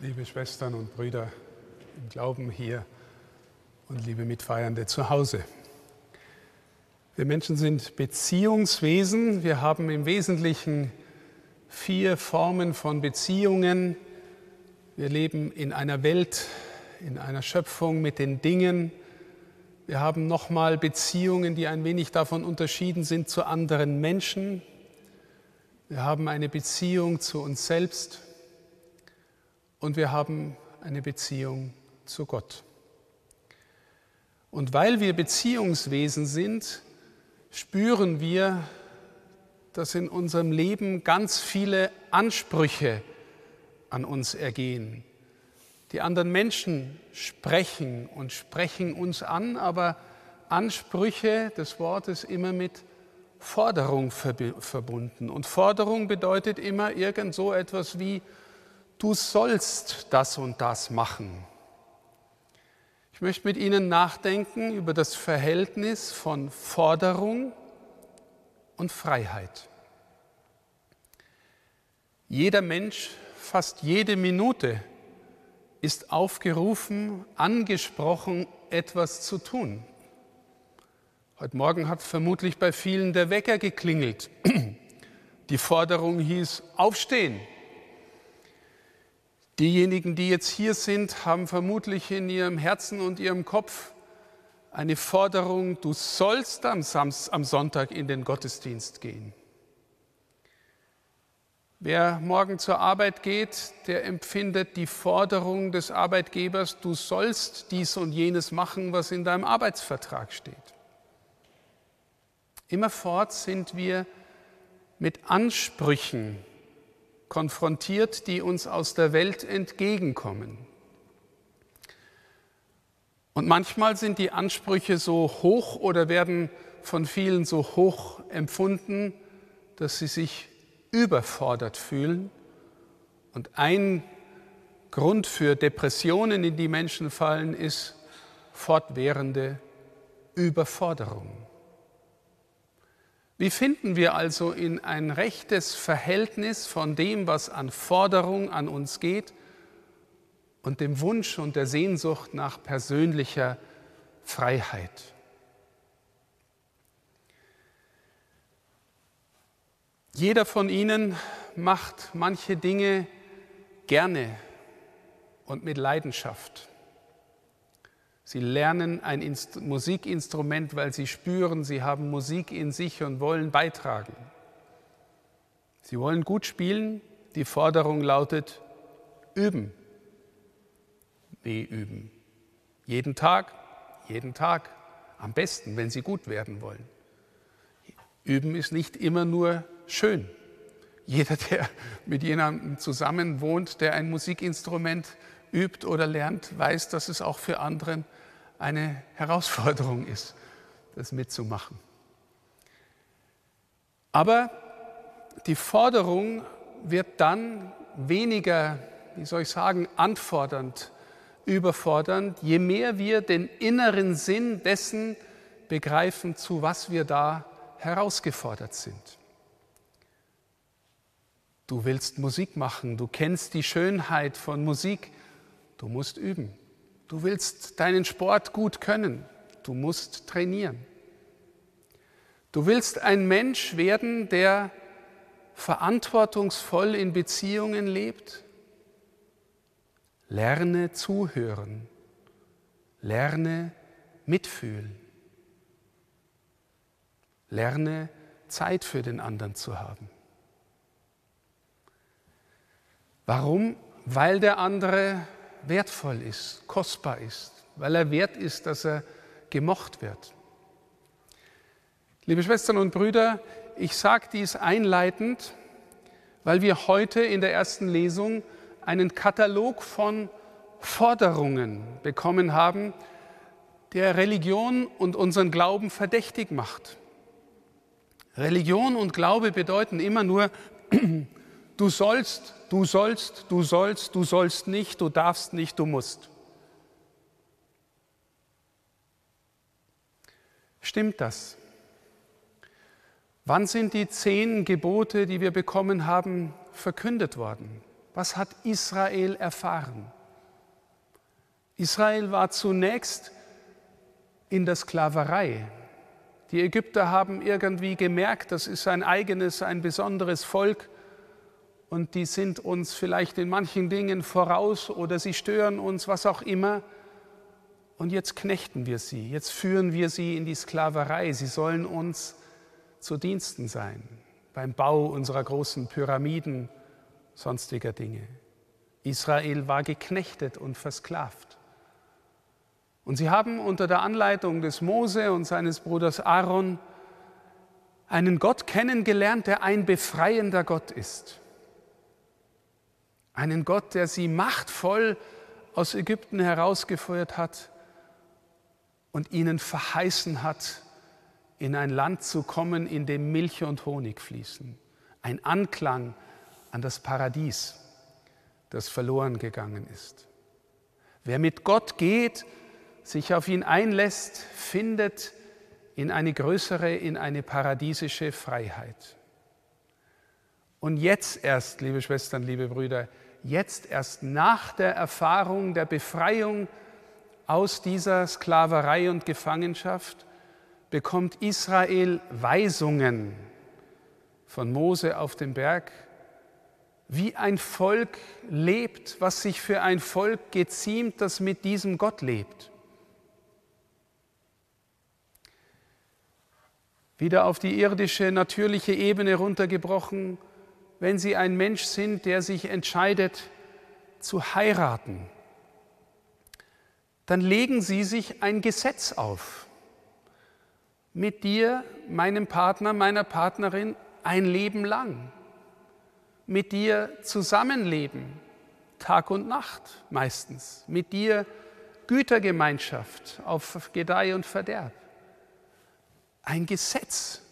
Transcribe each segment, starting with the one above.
liebe Schwestern und Brüder im Glauben hier und liebe Mitfeiernde zu Hause. Wir Menschen sind Beziehungswesen. Wir haben im Wesentlichen vier Formen von Beziehungen. Wir leben in einer Welt, in einer Schöpfung mit den Dingen. Wir haben nochmal Beziehungen, die ein wenig davon unterschieden sind zu anderen Menschen. Wir haben eine Beziehung zu uns selbst und wir haben eine Beziehung zu Gott. Und weil wir Beziehungswesen sind, spüren wir, dass in unserem Leben ganz viele Ansprüche an uns ergehen. Die anderen Menschen sprechen und sprechen uns an, aber Ansprüche des Wortes immer mit Forderung verbunden. Und Forderung bedeutet immer irgend so etwas wie, du sollst das und das machen. Ich möchte mit Ihnen nachdenken über das Verhältnis von Forderung und Freiheit. Jeder Mensch, fast jede Minute, ist aufgerufen, angesprochen, etwas zu tun. Heute Morgen hat vermutlich bei vielen der Wecker geklingelt. Die Forderung hieß, aufstehen. Diejenigen, die jetzt hier sind, haben vermutlich in ihrem Herzen und ihrem Kopf eine Forderung, du sollst am, Samst, am Sonntag in den Gottesdienst gehen. Wer morgen zur Arbeit geht, der empfindet die Forderung des Arbeitgebers, du sollst dies und jenes machen, was in deinem Arbeitsvertrag steht. Immerfort sind wir mit Ansprüchen konfrontiert, die uns aus der Welt entgegenkommen. Und manchmal sind die Ansprüche so hoch oder werden von vielen so hoch empfunden, dass sie sich überfordert fühlen. Und ein Grund für Depressionen, in die Menschen fallen, ist fortwährende Überforderung. Wie finden wir also in ein rechtes Verhältnis von dem, was an Forderung an uns geht und dem Wunsch und der Sehnsucht nach persönlicher Freiheit? Jeder von Ihnen macht manche Dinge gerne und mit Leidenschaft. Sie lernen ein Inst Musikinstrument, weil sie spüren, sie haben Musik in sich und wollen beitragen. Sie wollen gut spielen. Die Forderung lautet, üben. Wie üben? Jeden Tag, jeden Tag. Am besten, wenn Sie gut werden wollen. Üben ist nicht immer nur schön. Jeder, der mit jemandem zusammen wohnt, der ein Musikinstrument übt oder lernt, weiß, dass es auch für anderen eine Herausforderung ist, das mitzumachen. Aber die Forderung wird dann weniger, wie soll ich sagen, anfordernd, überfordernd, je mehr wir den inneren Sinn dessen begreifen, zu was wir da herausgefordert sind. Du willst Musik machen, du kennst die Schönheit von Musik, du musst üben. Du willst deinen Sport gut können, du musst trainieren. Du willst ein Mensch werden, der verantwortungsvoll in Beziehungen lebt. Lerne zuhören, lerne mitfühlen, lerne Zeit für den anderen zu haben. Warum? Weil der andere wertvoll ist, kostbar ist, weil er wert ist, dass er gemocht wird. Liebe Schwestern und Brüder, ich sage dies einleitend, weil wir heute in der ersten Lesung einen Katalog von Forderungen bekommen haben, der Religion und unseren Glauben verdächtig macht. Religion und Glaube bedeuten immer nur, du sollst, du sollst, du sollst, du sollst nicht, du darfst nicht, du musst. Stimmt das? Wann sind die zehn Gebote, die wir bekommen haben, verkündet worden? Was hat Israel erfahren? Israel war zunächst in der Sklaverei. Die Ägypter haben irgendwie gemerkt, das ist ein eigenes, ein besonderes Volk und die sind uns vielleicht in manchen Dingen voraus oder sie stören uns, was auch immer. Und jetzt knechten wir sie, jetzt führen wir sie in die Sklaverei. Sie sollen uns zu Diensten sein beim Bau unserer großen Pyramiden, sonstiger Dinge. Israel war geknechtet und versklavt. Und sie haben unter der Anleitung des Mose und seines Bruders Aaron einen Gott kennengelernt, der ein befreiender Gott ist. Einen Gott, der sie machtvoll aus Ägypten herausgeführt hat und ihnen verheißen hat, in ein Land zu kommen, in dem Milch und Honig fließen. Ein Anklang an das Paradies, das verloren gegangen ist. Wer mit Gott geht, sich auf ihn einlässt, findet in eine größere, in eine paradiesische Freiheit. Und jetzt erst, liebe Schwestern, liebe Brüder, jetzt erst nach der Erfahrung der Befreiung aus dieser Sklaverei und Gefangenschaft bekommt Israel Weisungen von Mose auf dem Berg, wie ein Volk lebt, was sich für ein Volk geziemt, das mit diesem Gott lebt. wieder auf die irdische, natürliche Ebene runtergebrochen, wenn Sie ein Mensch sind, der sich entscheidet zu heiraten, dann legen Sie sich ein Gesetz auf. Mit dir, meinem Partner, meiner Partnerin ein Leben lang. Mit dir zusammenleben, Tag und Nacht meistens. Mit dir Gütergemeinschaft auf Gedeih und Verderb ein Gesetz.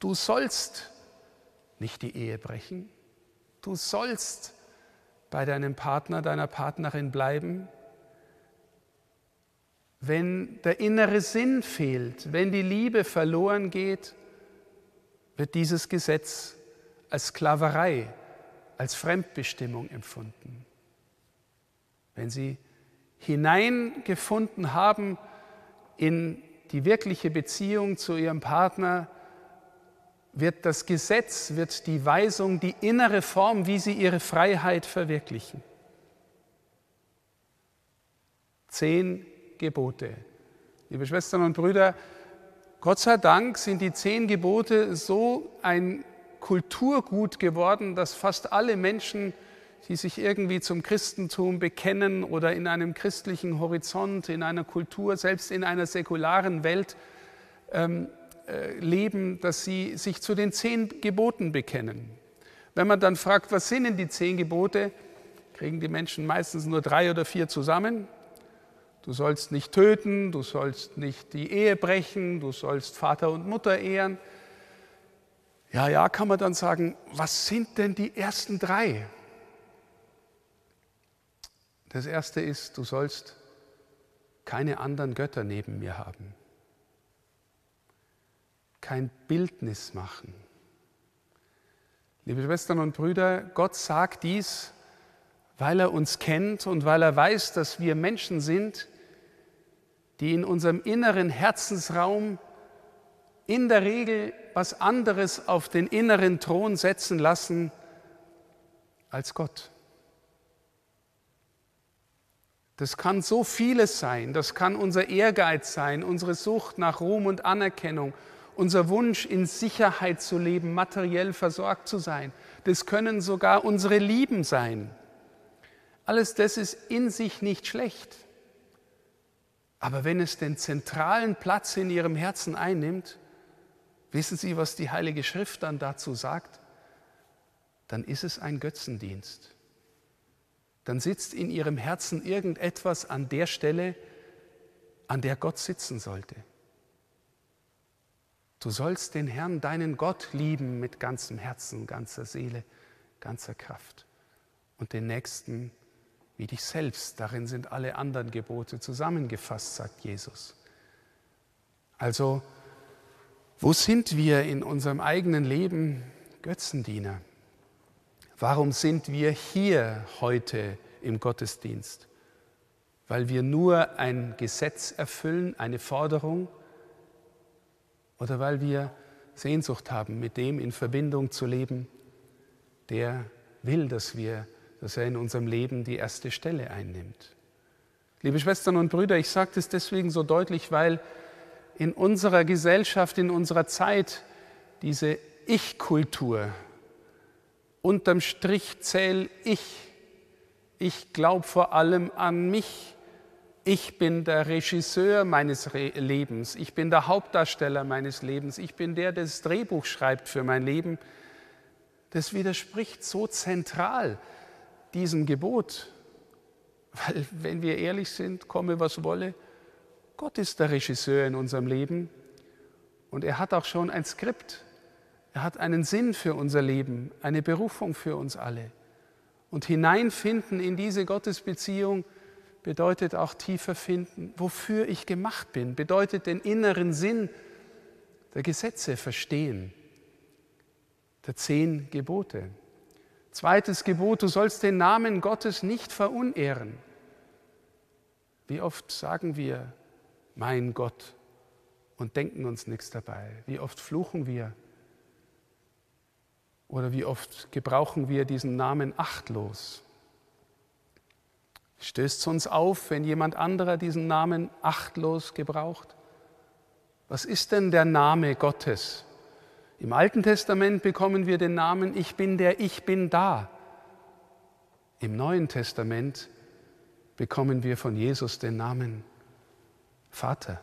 Du sollst nicht die Ehe brechen. Du sollst bei deinem Partner, deiner Partnerin bleiben. Wenn der innere Sinn fehlt, wenn die Liebe verloren geht, wird dieses Gesetz als Sklaverei, als Fremdbestimmung empfunden. Wenn Sie hineingefunden haben in die wirkliche Beziehung zu ihrem Partner, wird das Gesetz, wird die Weisung, die innere Form, wie sie ihre Freiheit verwirklichen. Zehn Gebote. Liebe Schwestern und Brüder, Gott sei Dank sind die zehn Gebote so ein Kulturgut geworden, dass fast alle Menschen die sich irgendwie zum Christentum bekennen oder in einem christlichen Horizont, in einer Kultur, selbst in einer säkularen Welt ähm, äh, leben, dass sie sich zu den zehn Geboten bekennen. Wenn man dann fragt, was sind denn die zehn Gebote, kriegen die Menschen meistens nur drei oder vier zusammen. Du sollst nicht töten, du sollst nicht die Ehe brechen, du sollst Vater und Mutter ehren. Ja, ja, kann man dann sagen, was sind denn die ersten drei? Das erste ist, du sollst keine anderen Götter neben mir haben, kein Bildnis machen. Liebe Schwestern und Brüder, Gott sagt dies, weil er uns kennt und weil er weiß, dass wir Menschen sind, die in unserem inneren Herzensraum in der Regel was anderes auf den inneren Thron setzen lassen als Gott. Das kann so vieles sein. Das kann unser Ehrgeiz sein, unsere Sucht nach Ruhm und Anerkennung, unser Wunsch, in Sicherheit zu leben, materiell versorgt zu sein. Das können sogar unsere Lieben sein. Alles das ist in sich nicht schlecht. Aber wenn es den zentralen Platz in Ihrem Herzen einnimmt, wissen Sie, was die Heilige Schrift dann dazu sagt? Dann ist es ein Götzendienst dann sitzt in ihrem Herzen irgendetwas an der Stelle, an der Gott sitzen sollte. Du sollst den Herrn, deinen Gott, lieben mit ganzem Herzen, ganzer Seele, ganzer Kraft und den Nächsten wie dich selbst. Darin sind alle anderen Gebote zusammengefasst, sagt Jesus. Also, wo sind wir in unserem eigenen Leben Götzendiener? Warum sind wir hier heute im Gottesdienst? Weil wir nur ein Gesetz erfüllen, eine Forderung? Oder weil wir Sehnsucht haben, mit dem in Verbindung zu leben, der will, dass wir, dass er in unserem Leben die erste Stelle einnimmt? Liebe Schwestern und Brüder, ich sage das deswegen so deutlich, weil in unserer Gesellschaft, in unserer Zeit diese Ich-Kultur Unterm Strich zähle ich. Ich glaube vor allem an mich. Ich bin der Regisseur meines Re Lebens. Ich bin der Hauptdarsteller meines Lebens. Ich bin der, der das Drehbuch schreibt für mein Leben. Das widerspricht so zentral diesem Gebot. Weil, wenn wir ehrlich sind, komme was wolle, Gott ist der Regisseur in unserem Leben und er hat auch schon ein Skript er hat einen Sinn für unser Leben, eine Berufung für uns alle. Und hineinfinden in diese Gottesbeziehung bedeutet auch tiefer finden, wofür ich gemacht bin, bedeutet den inneren Sinn der Gesetze verstehen, der zehn Gebote. Zweites Gebot, du sollst den Namen Gottes nicht verunehren. Wie oft sagen wir, mein Gott, und denken uns nichts dabei? Wie oft fluchen wir? Oder wie oft gebrauchen wir diesen Namen achtlos? Stößt es uns auf, wenn jemand anderer diesen Namen achtlos gebraucht? Was ist denn der Name Gottes? Im Alten Testament bekommen wir den Namen Ich bin der Ich bin da. Im Neuen Testament bekommen wir von Jesus den Namen Vater.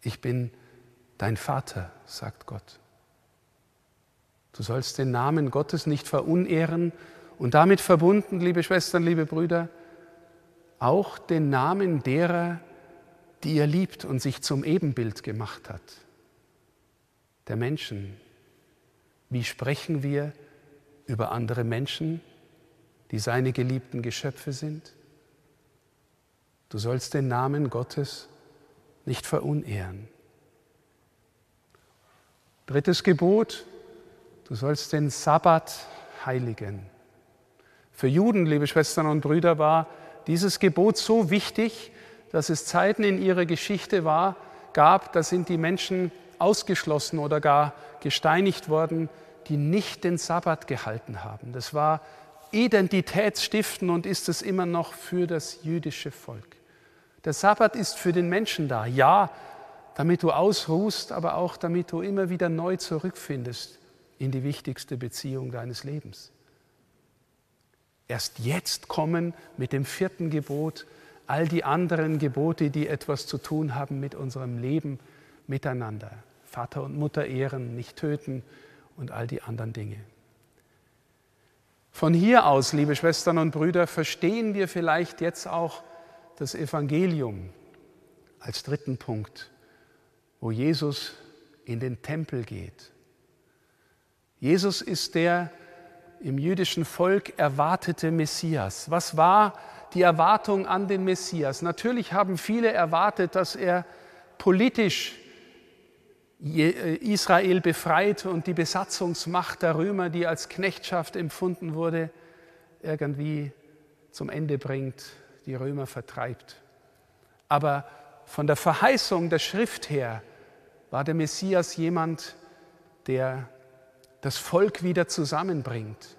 Ich bin dein Vater, sagt Gott. Du sollst den Namen Gottes nicht verunehren und damit verbunden, liebe Schwestern, liebe Brüder, auch den Namen derer, die er liebt und sich zum Ebenbild gemacht hat, der Menschen. Wie sprechen wir über andere Menschen, die seine geliebten Geschöpfe sind? Du sollst den Namen Gottes nicht verunehren. Drittes Gebot, Du sollst den Sabbat heiligen. Für Juden, liebe Schwestern und Brüder, war dieses Gebot so wichtig, dass es Zeiten in ihrer Geschichte war, gab, da sind die Menschen ausgeschlossen oder gar gesteinigt worden, die nicht den Sabbat gehalten haben. Das war identitätsstiftend und ist es immer noch für das jüdische Volk. Der Sabbat ist für den Menschen da, ja, damit du ausruhst, aber auch damit du immer wieder neu zurückfindest in die wichtigste Beziehung deines Lebens. Erst jetzt kommen mit dem vierten Gebot all die anderen Gebote, die etwas zu tun haben mit unserem Leben miteinander. Vater und Mutter ehren, nicht töten und all die anderen Dinge. Von hier aus, liebe Schwestern und Brüder, verstehen wir vielleicht jetzt auch das Evangelium als dritten Punkt, wo Jesus in den Tempel geht Jesus ist der im jüdischen Volk erwartete Messias. Was war die Erwartung an den Messias? Natürlich haben viele erwartet, dass er politisch äh, Israel befreit und die Besatzungsmacht der Römer, die als Knechtschaft empfunden wurde, irgendwie zum Ende bringt, die Römer vertreibt. Aber von der Verheißung der Schrift her war der Messias jemand, der das Volk wieder zusammenbringt,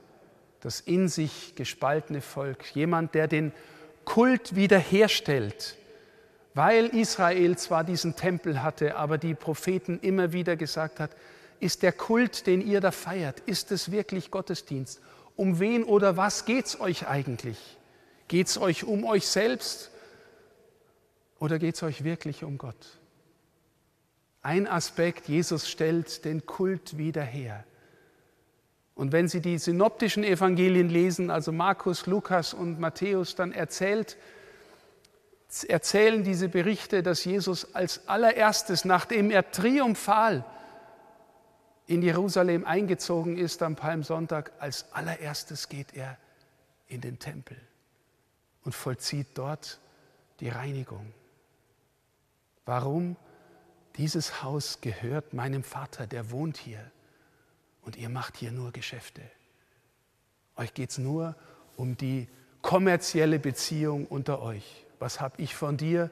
das in sich gespaltene Volk, jemand, der den Kult wiederherstellt, weil Israel zwar diesen Tempel hatte, aber die Propheten immer wieder gesagt hat, ist der Kult, den ihr da feiert, ist es wirklich Gottesdienst? Um wen oder was geht es euch eigentlich? Geht es euch um euch selbst oder geht es euch wirklich um Gott? Ein Aspekt, Jesus stellt den Kult wieder her. Und wenn Sie die synoptischen Evangelien lesen, also Markus, Lukas und Matthäus, dann erzählt, erzählen diese Berichte, dass Jesus als allererstes, nachdem er triumphal in Jerusalem eingezogen ist am Palmsonntag, als allererstes geht er in den Tempel und vollzieht dort die Reinigung. Warum? Dieses Haus gehört meinem Vater, der wohnt hier und ihr macht hier nur Geschäfte. Euch geht es nur um die kommerzielle Beziehung unter euch. Was habe ich von dir?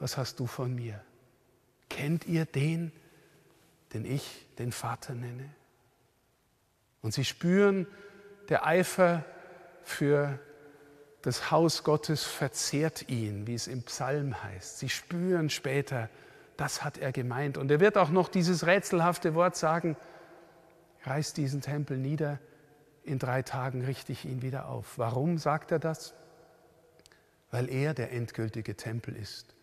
Was hast du von mir? Kennt ihr den, den ich den Vater nenne? Und sie spüren, der Eifer für das Haus Gottes verzehrt ihn, wie es im Psalm heißt. Sie spüren später, das hat er gemeint. Und er wird auch noch dieses rätselhafte Wort sagen, reiß diesen Tempel nieder, in drei Tagen richte ich ihn wieder auf. Warum sagt er das? Weil er der endgültige Tempel ist,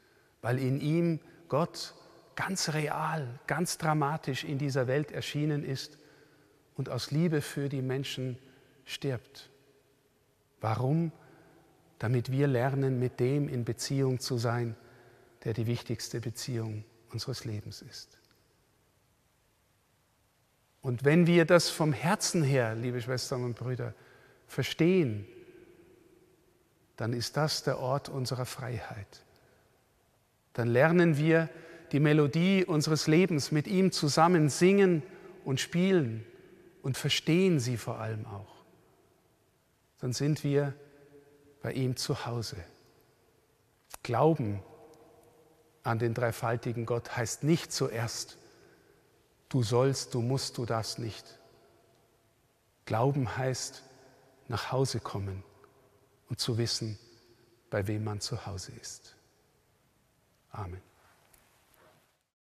weil in ihm Gott ganz real, ganz dramatisch in dieser Welt erschienen ist und aus Liebe für die Menschen stirbt. Warum? Damit wir lernen, mit dem in Beziehung zu sein, der die wichtigste Beziehung unseres Lebens ist. Und wenn wir das vom Herzen her, liebe Schwestern und Brüder, verstehen, dann ist das der Ort unserer Freiheit. Dann lernen wir die Melodie unseres Lebens mit ihm zusammen singen und spielen und verstehen sie vor allem auch. Dann sind wir bei ihm zu Hause. Glauben an den dreifaltigen Gott heißt nicht zuerst, du sollst, du musst, du darfst nicht. Glauben heißt nach Hause kommen und zu wissen, bei wem man zu Hause ist. Amen.